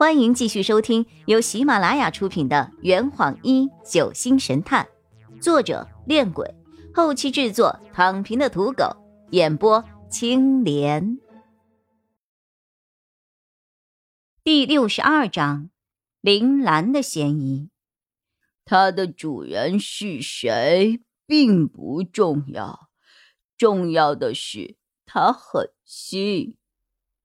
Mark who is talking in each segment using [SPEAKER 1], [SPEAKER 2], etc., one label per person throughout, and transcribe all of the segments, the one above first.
[SPEAKER 1] 欢迎继续收听由喜马拉雅出品的《圆谎一九星神探》，作者：恋鬼，后期制作：躺平的土狗，演播：青莲。第六十二章：铃兰的嫌疑。
[SPEAKER 2] 它的主人是谁并不重要，重要的是它很新。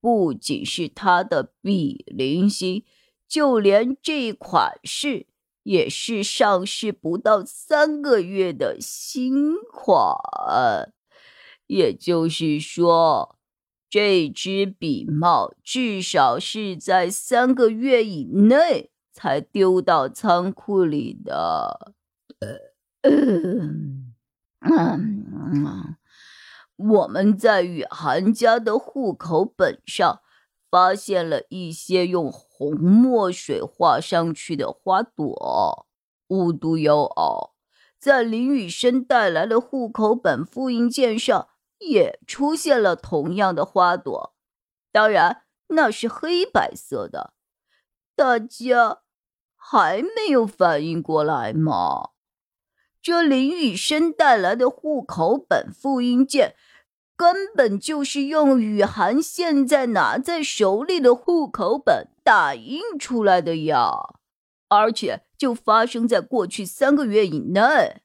[SPEAKER 2] 不仅是它的比邻星，就连这款式也是上市不到三个月的新款。也就是说，这只笔帽至少是在三个月以内才丢到仓库里的。嗯 嗯。我们在雨涵家的户口本上发现了一些用红墨水画上去的花朵。无独有偶，在林雨生带来的户口本复印件上也出现了同样的花朵，当然那是黑白色的。大家还没有反应过来吗？这林雨生带来的户口本复印件。根本就是用雨涵现在拿在手里的户口本打印出来的呀，而且就发生在过去三个月以内。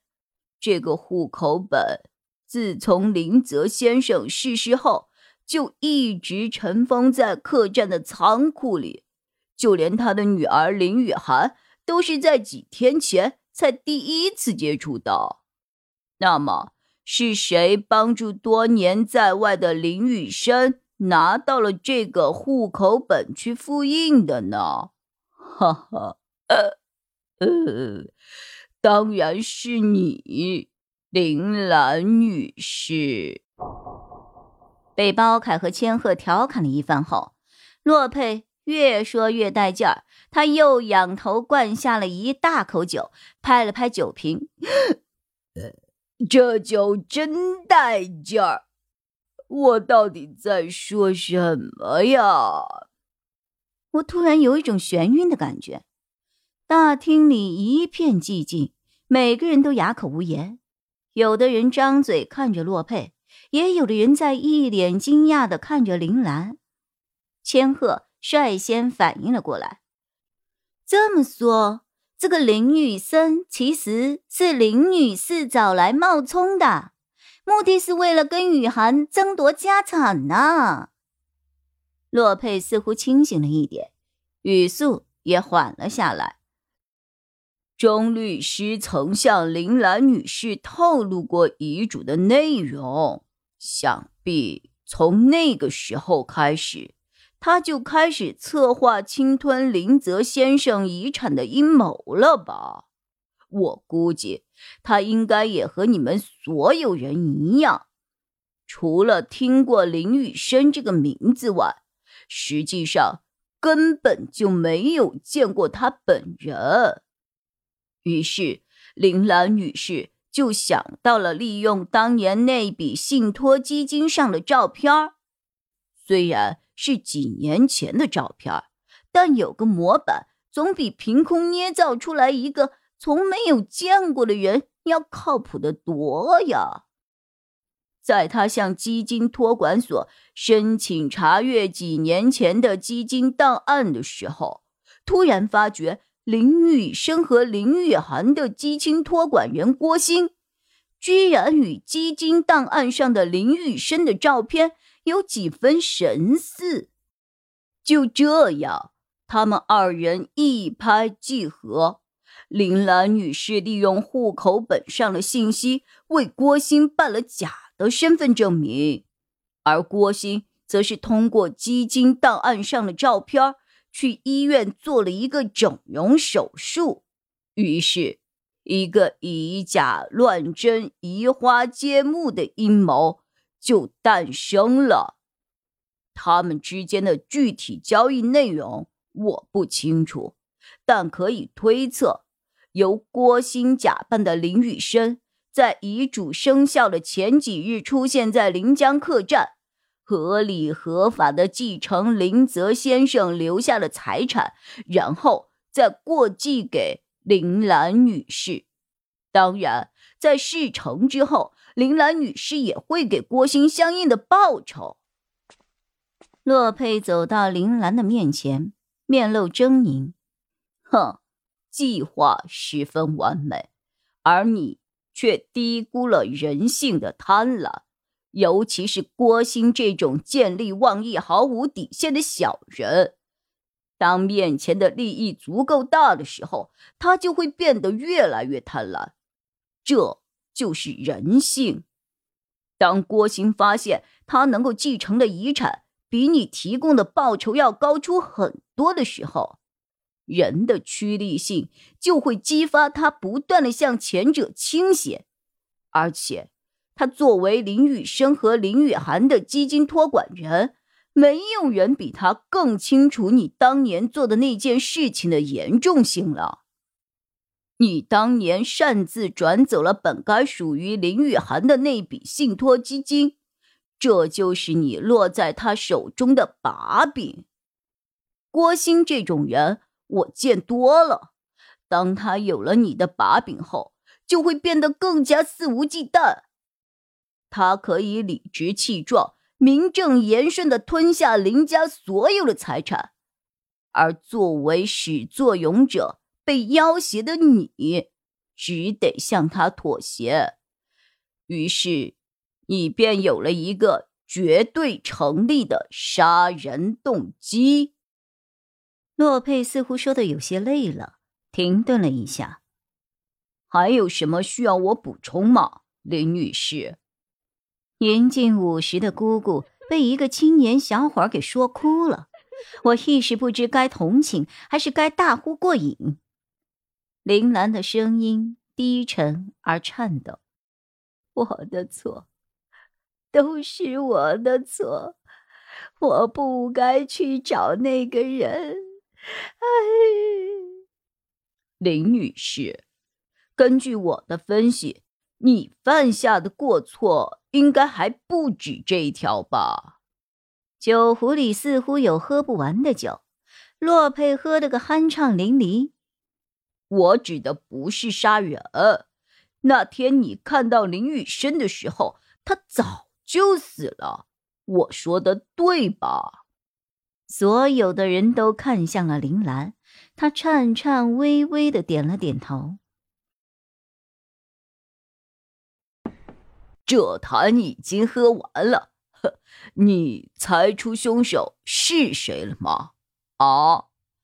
[SPEAKER 2] 这个户口本自从林泽先生逝世后，就一直尘封在客栈的仓库里，就连他的女儿林雨涵都是在几天前才第一次接触到。那么。是谁帮助多年在外的林雨生拿到了这个户口本去复印的呢？哈哈，呃，呃，当然是你，林兰女士。
[SPEAKER 1] 被包凯和千鹤调侃了一番后，洛佩越说越带劲儿，他又仰头灌下了一大口酒，拍了拍酒瓶。
[SPEAKER 2] 这酒真带劲儿！我到底在说什么呀？
[SPEAKER 1] 我突然有一种眩晕的感觉。大厅里一片寂静，每个人都哑口无言。有的人张嘴看着洛佩，也有的人在一脸惊讶的看着林兰。千鹤率先反应了过来。这么说。这个林雨生其实是林女士找来冒充的，目的是为了跟雨涵争夺家产呢。洛佩似乎清醒了一点，语速也缓了下来。
[SPEAKER 2] 钟律师曾向林兰女士透露过遗嘱的内容，想必从那个时候开始。他就开始策划侵吞林泽先生遗产的阴谋了吧？我估计他应该也和你们所有人一样，除了听过林雨生这个名字外，实际上根本就没有见过他本人。于是林兰女士就想到了利用当年那笔信托基金上的照片虽然。是几年前的照片，但有个模板总比凭空捏造出来一个从没有见过的人要靠谱的多呀！在他向基金托管所申请查阅几年前的基金档案的时候，突然发觉林雨生和林雨涵的基金托管人郭鑫，居然与基金档案上的林雨生的照片。有几分神似，就这样，他们二人一拍即合。林兰女士利用户口本上的信息为郭鑫办了假的身份证明，而郭鑫则是通过基金档案上的照片去医院做了一个整容手术。于是，一个以假乱真、移花接木的阴谋。就诞生了。他们之间的具体交易内容我不清楚，但可以推测，由郭鑫假扮的林雨生，在遗嘱生效的前几日出现在临江客栈，合理合法的继承林泽先生留下的财产，然后再过继给林兰女士。当然，在事成之后，林兰女士也会给郭鑫相应的报酬。
[SPEAKER 1] 洛佩走到林兰的面前，面露狰狞：“
[SPEAKER 2] 哼，计划十分完美，而你却低估了人性的贪婪。”尤其是郭鑫这种见利忘义、毫无底线的小人，当面前的利益足够大的时候，他就会变得越来越贪婪。这就是人性。当郭鑫发现他能够继承的遗产比你提供的报酬要高出很多的时候，人的趋利性就会激发他不断的向前者倾斜，而且。他作为林雨生和林雨涵的基金托管人，没有人比他更清楚你当年做的那件事情的严重性了。你当年擅自转走了本该属于林雨涵的那笔信托基金，这就是你落在他手中的把柄。郭兴这种人我见多了，当他有了你的把柄后，就会变得更加肆无忌惮。他可以理直气壮、名正言顺的吞下林家所有的财产，而作为始作俑者被要挟的你，只得向他妥协。于是，你便有了一个绝对成立的杀人动机。
[SPEAKER 1] 洛佩似乎说的有些累了，停顿了一下。
[SPEAKER 2] 还有什么需要我补充吗，林女士？
[SPEAKER 1] 年近五十的姑姑被一个青年小伙给说哭了，我一时不知该同情还是该大呼过瘾。铃兰的声音低沉而颤抖：“我的错，都是我的错，我不该去找那个人。”哎，
[SPEAKER 2] 林女士，根据我的分析，你犯下的过错。应该还不止这一条吧？
[SPEAKER 1] 酒壶里似乎有喝不完的酒，洛佩喝得个酣畅淋漓。
[SPEAKER 2] 我指的不是杀人。那天你看到林雨生的时候，他早就死了。我说的对吧？
[SPEAKER 1] 所有的人都看向了林兰，她颤颤巍巍的点了点头。
[SPEAKER 2] 这坛已经喝完了，你猜出凶手是谁了吗？啊，